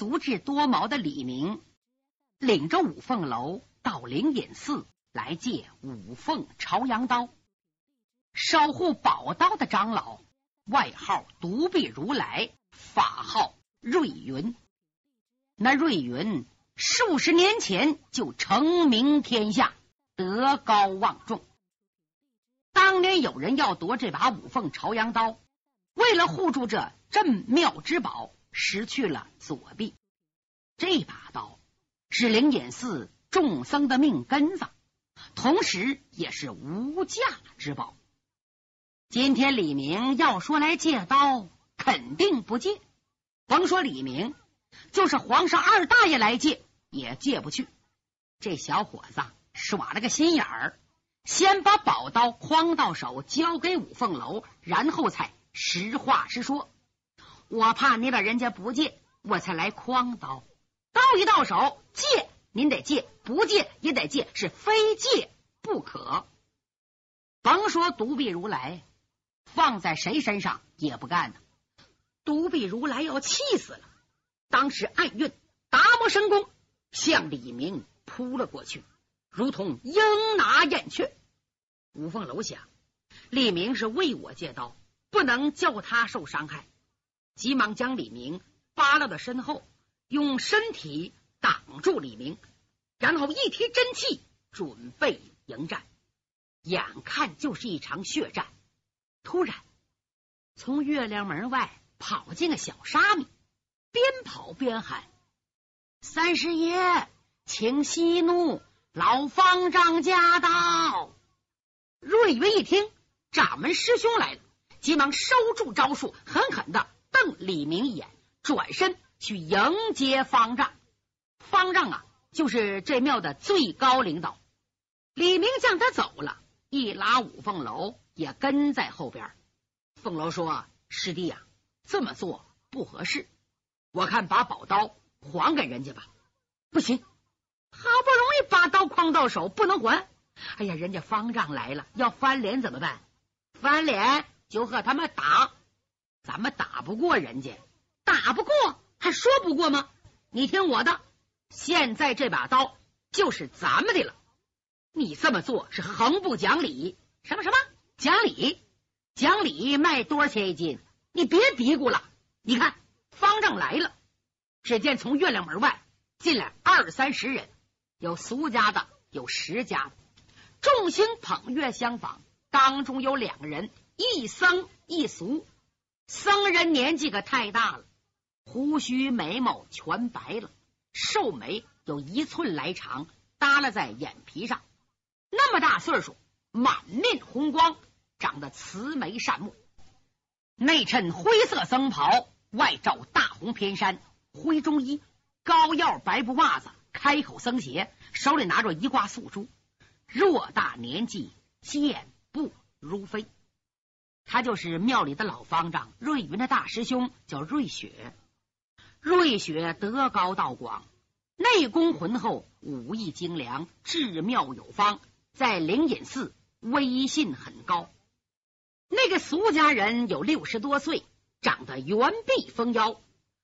足智多谋的李明，领着五凤楼到灵隐寺来借五凤朝阳刀。守护宝刀的长老，外号独臂如来，法号瑞云。那瑞云数十年前就成名天下，德高望重。当年有人要夺这把五凤朝阳刀，为了护住这镇庙之宝，失去了左臂。这把刀是灵隐寺众僧的命根子，同时也是无价之宝。今天李明要说来借刀，肯定不借。甭说李明，就是皇上二大爷来借，也借不去。这小伙子耍了个心眼儿，先把宝刀诓到手，交给五凤楼，然后才实话实说。我怕你把人家不借，我才来诓刀。刀一到手，借您得借，不借也得借，是非借不可。甭说独臂如来。放在谁身上也不干呢。独臂如来要气死了，当时暗运达摩神功向李明扑了过去，如同鹰拿燕雀。五凤楼想，李明是为我借刀，不能叫他受伤害，急忙将李明扒拉到身后，用身体挡住李明，然后一提真气，准备迎战。眼看就是一场血战。突然，从月亮门外跑进个小沙弥，边跑边喊：“三师爷，请息怒，老方丈驾到！”瑞云一听，掌门师兄来了，急忙收住招数，狠狠的瞪李明一眼，转身去迎接方丈。方丈啊，就是这庙的最高领导。李明将他走了，一拉五凤楼。也跟在后边。凤楼说：“师弟呀，这么做不合适，我看把宝刀还给人家吧。”不行，好不容易把刀诓到手，不能还。哎呀，人家方丈来了，要翻脸怎么办？翻脸就和他们打，咱们打不过人家，打不过还说不过吗？你听我的，现在这把刀就是咱们的了。你这么做是横不讲理。什么什么？讲理，讲理卖多少钱一斤？你别嘀咕了。你看，方丈来了。只见从月亮门外进来二三十人，有俗家的，有石家的，众星捧月相仿。当中有两个人，一僧一俗。僧人年纪可太大了，胡须眉毛全白了，寿眉有一寸来长，耷拉在眼皮上。那么大岁数，满面红光。长得慈眉善目，内衬灰色僧袍，外罩大红偏衫，灰中衣，高腰白布袜子，开口僧鞋，手里拿着一挂素珠，偌大年纪，健步如飞。他就是庙里的老方丈瑞云的大师兄，叫瑞雪。瑞雪德高道广，内功浑厚，武艺精良，治庙有方，在灵隐寺威信很高。那个俗家人有六十多岁，长得圆臂丰腰，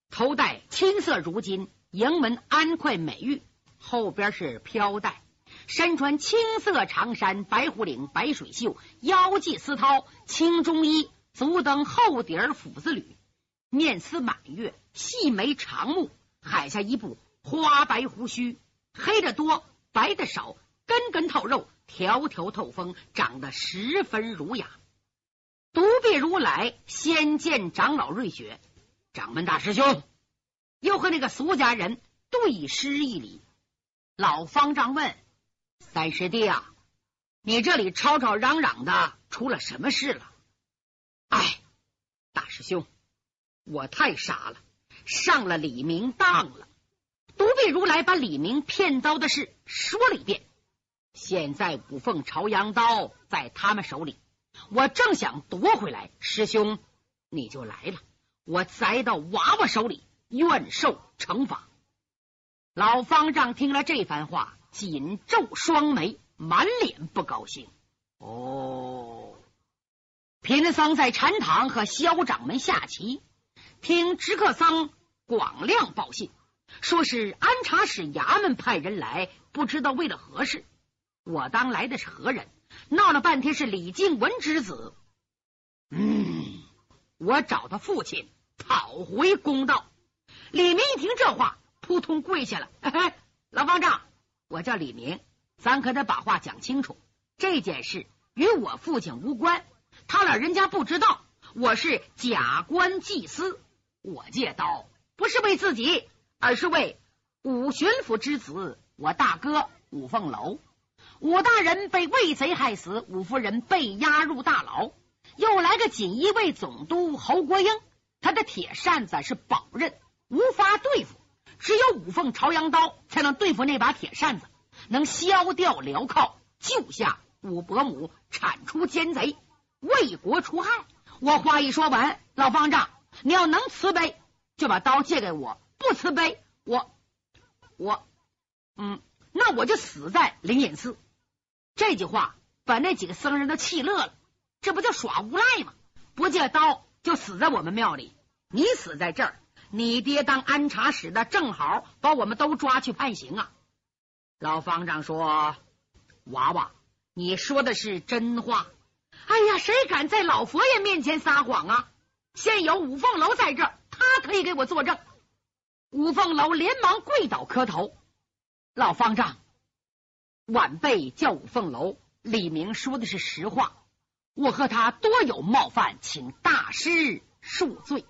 头戴青色如金迎门安块美玉，后边是飘带，身穿青色长衫、白虎领、白水袖，腰系丝绦青中衣，足蹬厚底儿斧子履，面似满月，细眉长目，海下一部花白胡须，黑的多，白的少，根根透肉，条条透风，长得十分儒雅。独臂如来先见长老瑞雪，掌门大师兄，又和那个俗家人对诗一礼。老方丈问：“三师弟啊，你这里吵吵嚷嚷的，出了什么事了？”哎，大师兄，我太傻了，上了李明当了。独臂如来把李明骗刀的事说了一遍。现在五凤朝阳刀在他们手里。我正想夺回来，师兄你就来了，我栽到娃娃手里，愿受惩罚。老方丈听了这番话，紧皱双眉，满脸不高兴。哦，贫僧在禅堂和萧掌门下棋，听知客僧广亮报信，说是安察使衙门派人来，不知道为了何事。我当来的是何人？闹了半天是李靖文之子。嗯，我找他父亲讨回公道。李明一听这话，扑通跪下了。嘿嘿老方丈，我叫李明，咱可得把话讲清楚。这件事与我父亲无关，他老人家不知道我是假官祭司。我借刀不是为自己，而是为武巡抚之子，我大哥武凤楼。武大人被魏贼害死，武夫人被押入大牢，又来个锦衣卫总督侯国英，他的铁扇子是宝刃，无法对付，只有五凤朝阳刀才能对付那把铁扇子，能削掉镣铐，救下武伯母，铲除奸贼，为国除害。我话一说完，老方丈，你要能慈悲，就把刀借给我；不慈悲，我我嗯，那我就死在灵隐寺。这句话把那几个僧人都气乐了，这不叫耍无赖吗？不借刀就死在我们庙里，你死在这儿，你爹当安察使的正好把我们都抓去判刑啊！老方丈说：“娃娃，你说的是真话。哎呀，谁敢在老佛爷面前撒谎啊？现有五凤楼在这，他可以给我作证。”五凤楼连忙跪倒磕头，老方丈。晚辈叫五凤楼，李明说的是实话，我和他多有冒犯，请大师恕罪。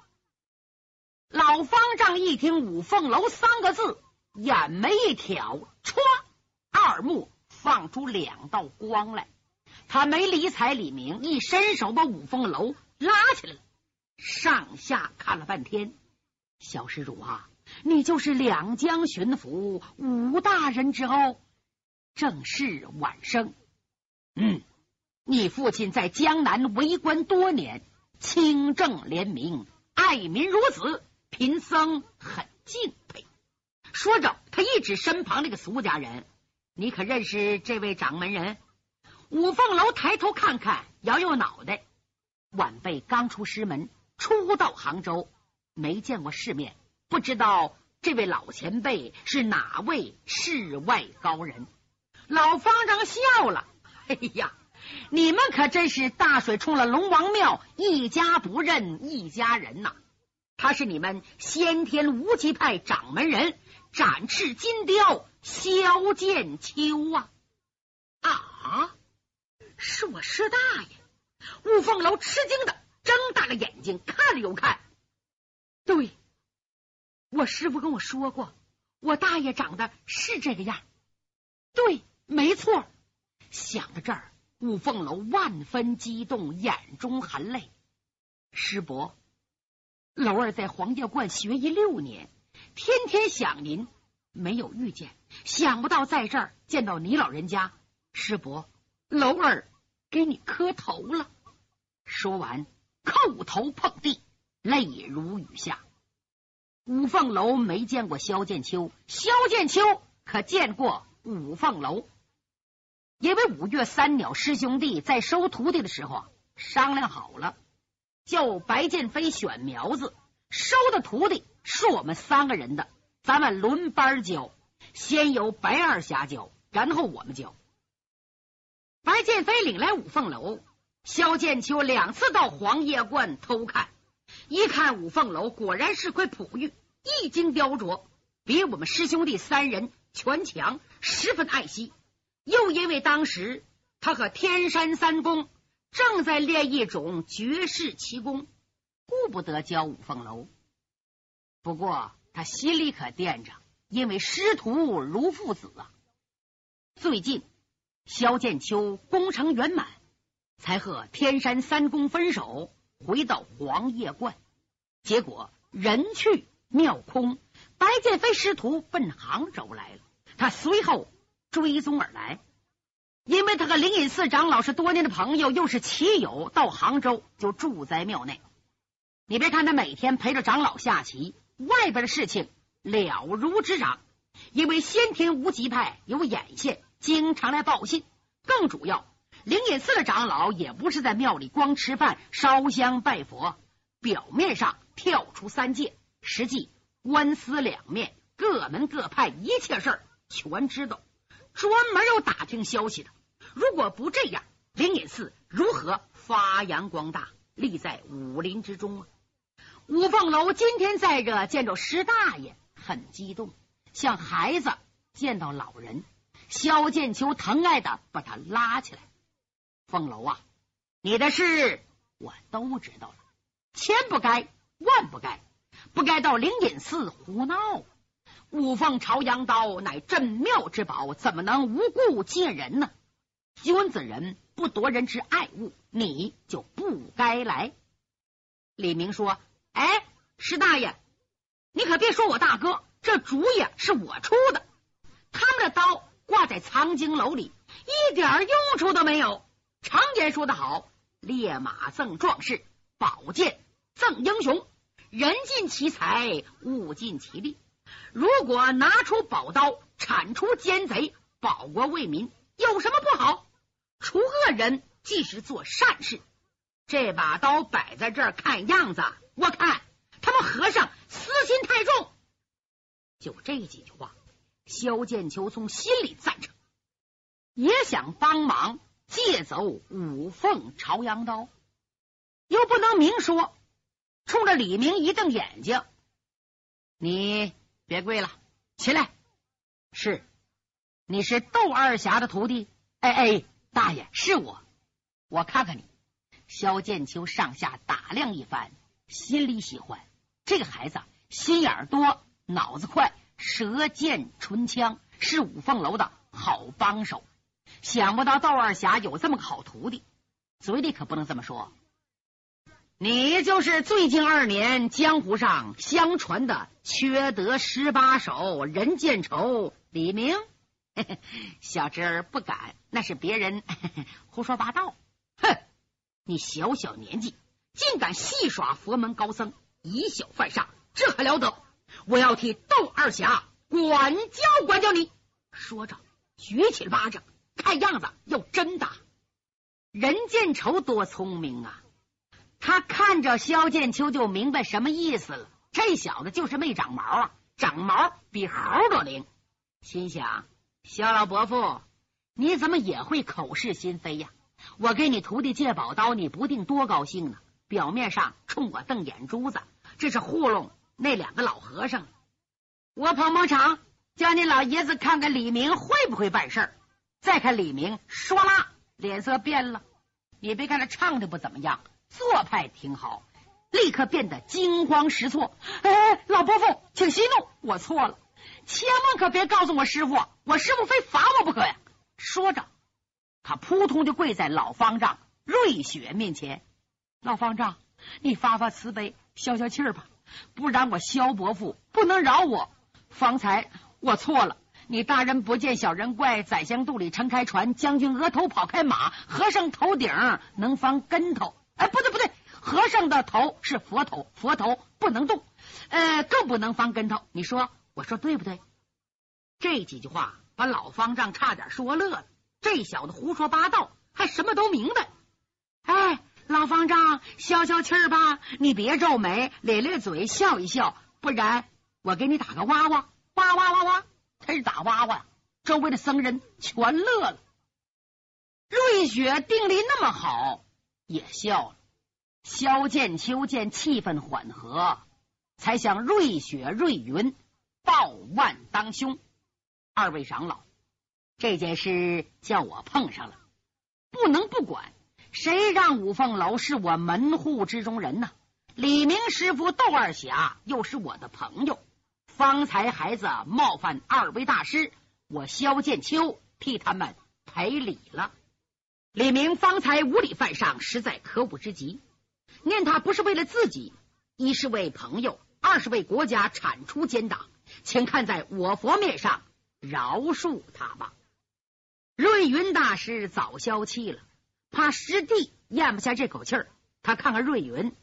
老方丈一听五凤楼三个字，眼眉一挑，唰，二目放出两道光来。他没理睬李明，一伸手把五凤楼拉起来了，上下看了半天。小施主啊，你就是两江巡抚武大人之后。正是晚生，嗯，你父亲在江南为官多年，清正廉明，爱民如子，贫僧很敬佩。说着，他一指身旁那个俗家人：“你可认识这位掌门人？”五凤楼抬头看看，摇摇脑袋：“晚辈刚出师门，初到杭州，没见过世面，不知道这位老前辈是哪位世外高人。”老方丈笑了，哎呀，你们可真是大水冲了龙王庙，一家不认一家人呐！他是你们先天无极派掌门人，展翅金雕萧剑秋啊！啊，是我师大爷！雾凤楼吃惊的睁大了眼睛，看了又看。对，我师傅跟我说过，我大爷长得是这个样。对。没错，想到这儿，五凤楼万分激动，眼中含泪。师伯，楼儿在黄家观学艺六年，天天想您，没有遇见，想不到在这儿见到你老人家。师伯，楼儿给你磕头了。说完，叩头碰地，泪如雨下。五凤楼没见过萧剑秋，萧剑秋可见过五凤楼。因为五岳三鸟师兄弟在收徒弟的时候商量好了，叫白剑飞选苗子，收的徒弟是我们三个人的，咱们轮班教，先由白二侠教，然后我们教。白剑飞领来五凤楼，萧剑秋两次到黄叶观偷看，一看五凤楼果然是块璞玉，一经雕琢，比我们师兄弟三人全强，十分爱惜。又因为当时他和天山三公正在练一种绝世奇功，顾不得教五凤楼。不过他心里可惦着，因为师徒如父子啊。最近萧剑秋功成圆满，才和天山三公分手，回到黄叶观。结果人去庙空，白剑飞师徒奔杭州来了。他随后。追踪而来，因为他和灵隐寺长老是多年的朋友，又是棋友，到杭州就住在庙内。你别看他每天陪着长老下棋，外边的事情了如指掌。因为先天无极派有眼线，经常来报信。更主要，灵隐寺的长老也不是在庙里光吃饭、烧香拜佛，表面上跳出三界，实际官司两面，各门各派一切事儿全知道，专门有打听消息的。如果不这样，灵隐寺如何发扬光大，立在武林之中啊？五凤楼今天在这见着石大爷，很激动，像孩子见到老人。萧剑秋疼爱的把他拉起来，凤楼啊，你的事我都知道了，千不该万不该，不该到灵隐寺胡闹。五凤朝阳刀乃镇庙之宝，怎么能无故借人呢？君子人不夺人之爱物，你就不该来。李明说：“哎，石大爷，你可别说我大哥，这主意是我出的。他们的刀。”挂在藏经楼里，一点用处都没有。常言说得好：“烈马赠壮士，宝剑赠英雄。人尽其才，物尽其力。如果拿出宝刀，铲除奸贼，保国为民，有什么不好？除恶人，即是做善事。这把刀摆在这儿，看样子，我看他们和尚私心太重。”就这几句话。萧剑秋从心里赞成，也想帮忙借走五凤朝阳刀，又不能明说，冲着李明一瞪眼睛：“你别跪了，起来！是，你是窦二侠的徒弟？哎哎，大爷是我，我看看你。”萧剑秋上下打量一番，心里喜欢这个孩子，心眼多，脑子快。舌剑唇枪是五凤楼的好帮手，想不到窦二侠有这么个好徒弟，嘴里可不能这么说。你就是最近二年江湖上相传的缺德十八手任剑仇李明？小侄儿不敢，那是别人 胡说八道。哼，你小小年纪竟敢戏耍佛门高僧，以小犯上，这还了得！我要替窦二侠管教管教你。说着，举起了巴掌，看样子要真打。任剑仇多聪明啊！他看着萧剑秋就明白什么意思了。这小子就是没长毛啊，长毛比猴都灵。心想：萧老伯父，你怎么也会口是心非呀？我给你徒弟借宝刀，你不定多高兴呢。表面上冲我瞪眼珠子，这是糊弄。那两个老和尚，我捧捧场，叫你老爷子看看李明会不会办事儿。再看李明，唰啦，脸色变了。你别看他唱的不怎么样，做派挺好，立刻变得惊慌失措。哎，老伯父，请息怒，我错了，千万可别告诉我师傅，我师傅非罚我不可呀！说着，他扑通就跪在老方丈瑞雪面前。老方丈，你发发慈悲，消消气儿吧。不然我萧伯父不能饶我。方才我错了，你大人不见小人怪，宰相肚里撑开船，将军额头跑开马，和尚头顶能翻跟头。哎，不对不对，和尚的头是佛头，佛头不能动，呃，更不能翻跟头。你说我说对不对？这几句话把老方丈差点说乐了。这小子胡说八道，还什么都明白。哎。老方丈，消消气儿吧，你别皱眉，咧咧嘴，笑一笑，不然我给你打个哇哇，哇哇哇哇，他是打哇哇，周围的僧人全乐了。瑞雪定力那么好，也笑了。萧剑秋见气氛缓和，才向瑞雪、瑞云报万当兄，二位长老，这件事叫我碰上了，不能不管。谁让五凤楼是我门户之中人呢？李明师傅窦二侠又是我的朋友，方才孩子冒犯二位大师，我萧剑秋替他们赔礼了。李明方才无礼犯上，实在可恶之极。念他不是为了自己，一是为朋友，二是为国家铲除奸党，请看在我佛面上饶恕他吧。瑞云大师早消气了。怕师弟咽不下这口气儿，他看看瑞云，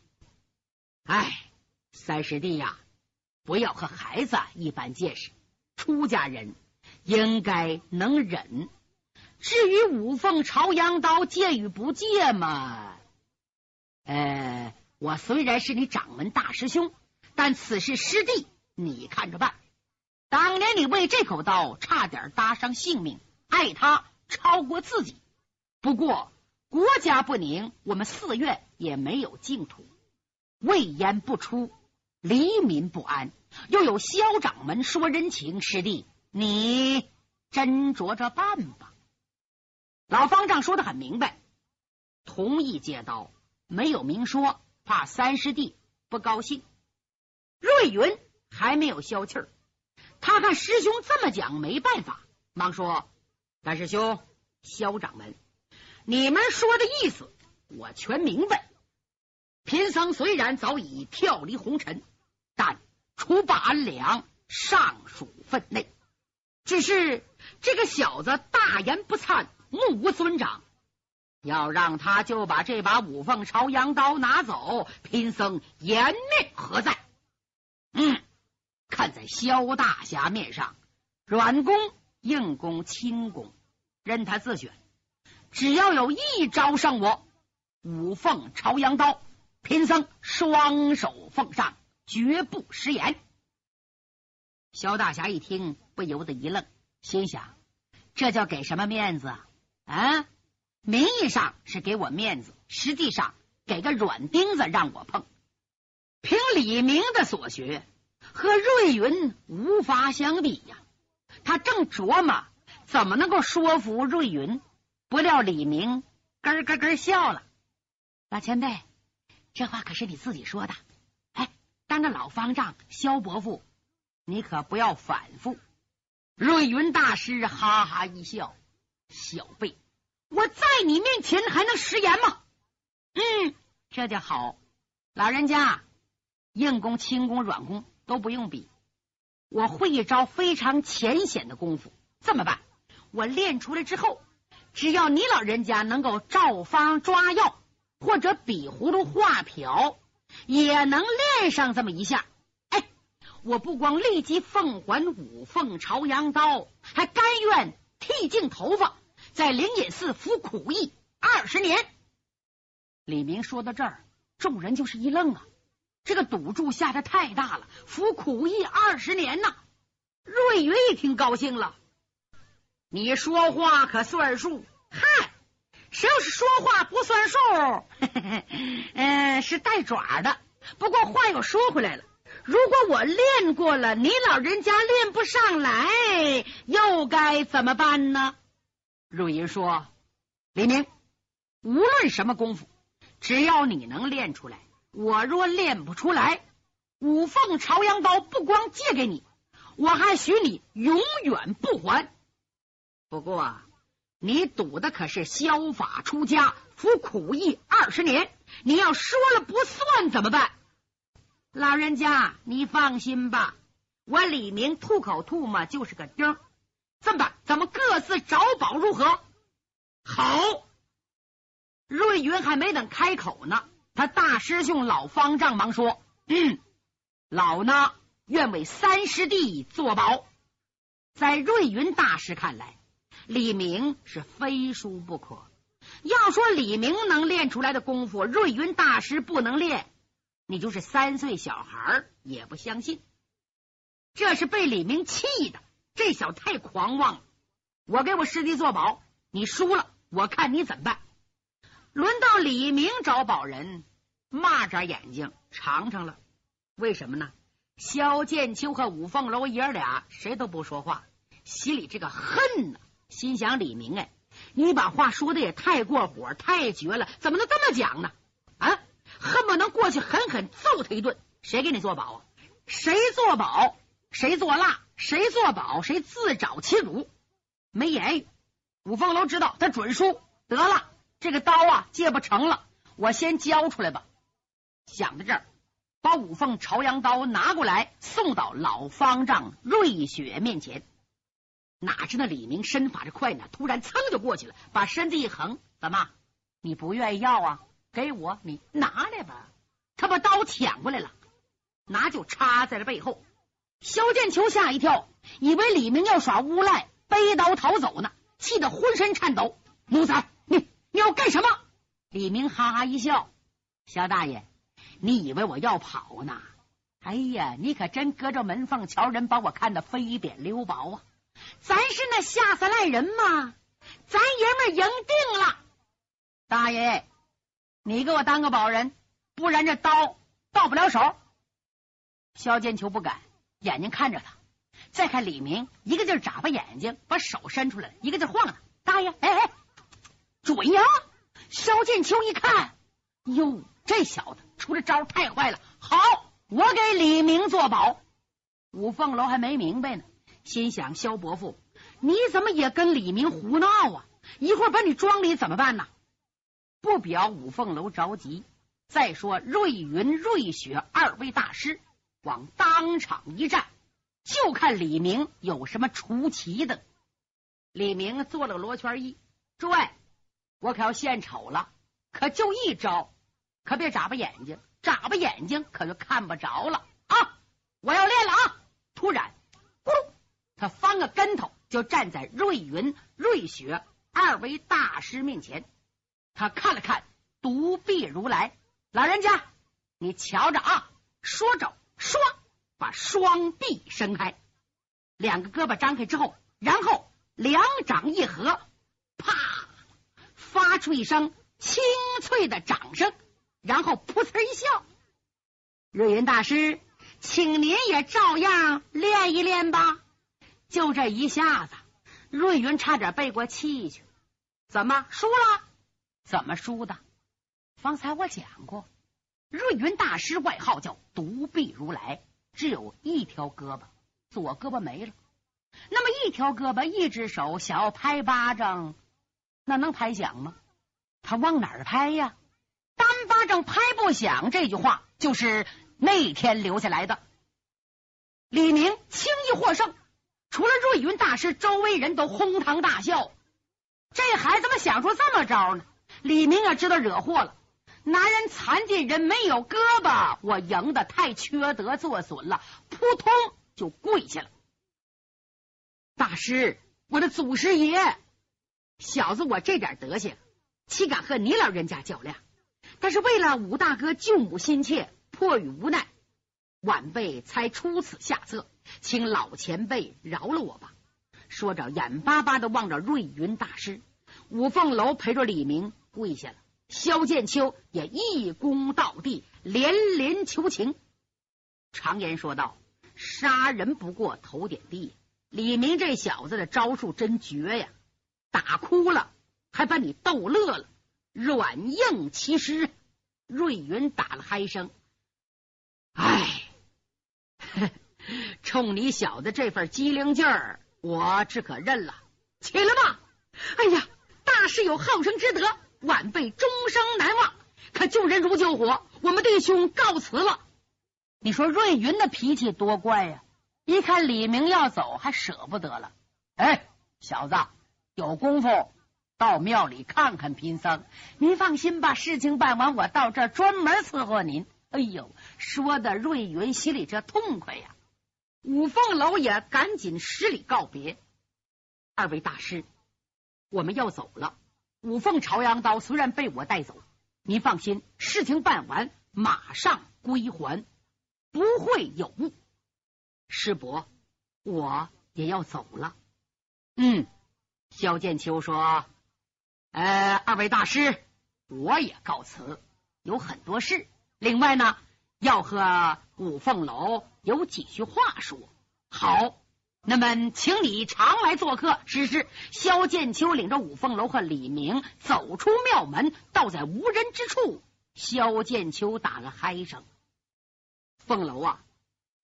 哎，三师弟呀，不要和孩子一般见识，出家人应该能忍。至于五凤朝阳刀借与不借嘛，呃，我虽然是你掌门大师兄，但此事师弟你看着办。当年你为这口刀差点搭上性命，爱他超过自己。不过国家不宁，我们寺院也没有净土，魏延不出，黎民不安。又有萧掌门说人情，师弟你斟酌着办吧。老方丈说的很明白，同意借刀，没有明说，怕三师弟不高兴。瑞云还没有消气儿，他看师兄这么讲，没办法，忙说：“大师兄，萧掌门，你们说的意思我全明白。贫僧虽然早已跳离红尘，但除霸安良尚属分内。只是这个小子大言不惭，目无尊长，要让他就把这把五凤朝阳刀拿走，贫僧颜面何在？”嗯，看在萧大侠面上，软攻、硬攻、轻攻，任他自选。只要有一招胜我，五凤朝阳刀，贫僧双手奉上，绝不食言。萧大侠一听，不由得一愣，心想：这叫给什么面子啊？啊，名义上是给我面子，实际上给个软钉子让我碰。凭李明的所学，和瑞云无法相比呀。他正琢磨怎么能够说服瑞云，不料李明咯咯咯笑了。老前辈，这话可是你自己说的。哎，当着老方丈萧伯父，你可不要反复。瑞云大师哈哈一笑：“小辈，我在你面前还能食言吗？”嗯，这就好。老人家。硬功、轻功、软功都不用比，我会一招非常浅显的功夫。这么办？我练出来之后，只要你老人家能够照方抓药，或者比葫芦画瓢，也能练上这么一下。哎，我不光立即奉还五凤朝阳刀，还甘愿剃净头发，在灵隐寺服苦役二十年。李明说到这儿，众人就是一愣啊。这个赌注下的太大了，服苦役二十年呐！瑞云一听高兴了，你说话可算数？嗨，谁要是说话不算数，嗯，是带爪的。不过话又说回来了，如果我练过了，你老人家练不上来，又该怎么办呢？陆云说：“李明，无论什么功夫，只要你能练出来。”我若练不出来，五凤朝阳刀不光借给你，我还许你永远不还。不过，你赌的可是削法出家、服苦役二十年，你要说了不算怎么办？老人家，你放心吧，我李明吐口唾沫就是个钉。这么办？咱们各自找宝如何？好。瑞云还没等开口呢。他大师兄老方丈忙说：“嗯，老呢愿为三师弟作保。”在瑞云大师看来，李明是非输不可。要说李明能练出来的功夫，瑞云大师不能练，你就是三岁小孩也不相信。这是被李明气的，这小子太狂妄了。我给我师弟做保，你输了，我看你怎么办。轮到李明找宝人，蚂蚱眼睛尝尝了。为什么呢？萧剑秋和五凤楼爷俩谁都不说话，心里这个恨呢。心想李明，哎，你把话说的也太过火，太绝了，怎么能这么讲呢？啊，恨不能过去狠狠揍他一顿。谁给你做保啊？谁做保？谁做蜡？谁做保？谁自找其辱？没言语。五凤楼知道他准输，得了。这个刀啊，借不成了，我先交出来吧。想到这儿，把五凤朝阳刀拿过来，送到老方丈瑞雪面前。哪知那李明身法这快呢，突然噌就过去了，把身子一横，怎么？你不愿意要啊？给我，你拿来吧。他把刀抢过来了，拿就插在了背后。萧剑秋吓一跳，以为李明要耍无赖，背刀逃走呢，气得浑身颤抖。奴才，你。你要干什么？李明哈哈一笑：“萧大爷，你以为我要跑呢？哎呀，你可真隔着门缝瞧人，把我看得飞点溜薄啊！咱是那下三滥人吗？咱爷们赢定了！大爷，你给我当个保人，不然这刀到不了手。萧剑秋不敢，眼睛看着他。再看李明，一个劲眨巴眼睛，把手伸出来，一个劲晃他。大爷，哎哎，准呀！萧剑秋一看，哟，这小子出的招太坏了。好，我给李明做保。五凤楼还没明白呢，心想：萧伯父，你怎么也跟李明胡闹啊？一会儿把你庄里怎么办呢？不表五凤楼着急。再说瑞云、瑞雪二位大师往当场一站，就看李明有什么出奇的。李明做了个罗圈揖，诸位，我可要献丑了，可就一招，可别眨巴眼睛，眨巴眼睛可就看不着了啊！我要练了啊！突然，咕噜，他翻个跟头，就站在瑞云、瑞雪二位大师面前。他看了看独臂如来，老人家，你瞧着啊！说着，唰，把双臂伸开，两个胳膊张开之后，然后。两掌一合，啪，发出一声清脆的掌声，然后噗呲一笑。瑞云大师，请您也照样练一练吧。就这一下子，瑞云差点背过气去。怎么输了？怎么输的？方才我讲过，瑞云大师外号叫独臂如来，只有一条胳膊，左胳膊没了。那么一条胳膊，一只手，想要拍巴掌，那能拍响吗？他往哪儿拍呀？单巴掌拍不响，这句话就是那天留下来的。李明轻易获胜，除了瑞云大师，周围人都哄堂大笑。这孩子怎么想出这么招呢？李明也知道惹祸了。男人残疾人没有胳膊，我赢的太缺德作损了，扑通就跪下了。大师，我的祖师爷，小子，我这点德行，岂敢和你老人家较量？但是为了武大哥救母心切，迫于无奈，晚辈才出此下策，请老前辈饶了我吧。说着，眼巴巴的望着瑞云大师。五凤楼陪着李明跪下了，萧剑秋也一躬到地，连连求情。常言说道：“杀人不过头点地。”李明这小子的招数真绝呀！打哭了还把你逗乐了，软硬其实。瑞云打了嗨声，哎，冲你小子这份机灵劲儿，我只可认了。起来吧！哎呀，大师有好生之德，晚辈终生难忘。可救人如救火，我们弟兄告辞了。你说瑞云的脾气多怪呀！一看李明要走，还舍不得了。哎，小子，有功夫到庙里看看贫僧。您放心吧，事情办完，我到这儿专门伺候您。哎呦，说的瑞云心里这痛快呀！五凤楼也赶紧施礼告别。二位大师，我们要走了。五凤朝阳刀虽然被我带走，您放心，事情办完马上归还，不会有误。师伯，我也要走了。嗯，萧剑秋说：“呃，二位大师，我也告辞，有很多事。另外呢，要和五凤楼有几句话说。好，那么请你常来做客。”只是萧剑秋领着五凤楼和李明走出庙门，到在无人之处，萧剑秋打了嗨声：“凤楼啊！”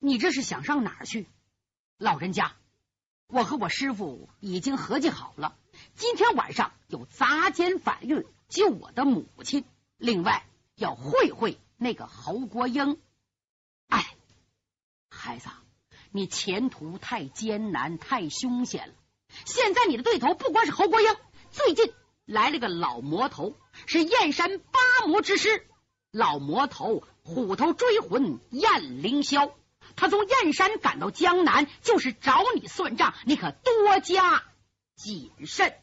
你这是想上哪儿去？老人家，我和我师傅已经合计好了，今天晚上有砸奸反狱救我的母亲，另外要会会那个侯国英。哎，孩子，你前途太艰难，太凶险了。现在你的对头不光是侯国英，最近来了个老魔头，是燕山八魔之师。老魔头虎头追魂燕凌霄。他从燕山赶到江南，就是找你算账，你可多加谨慎。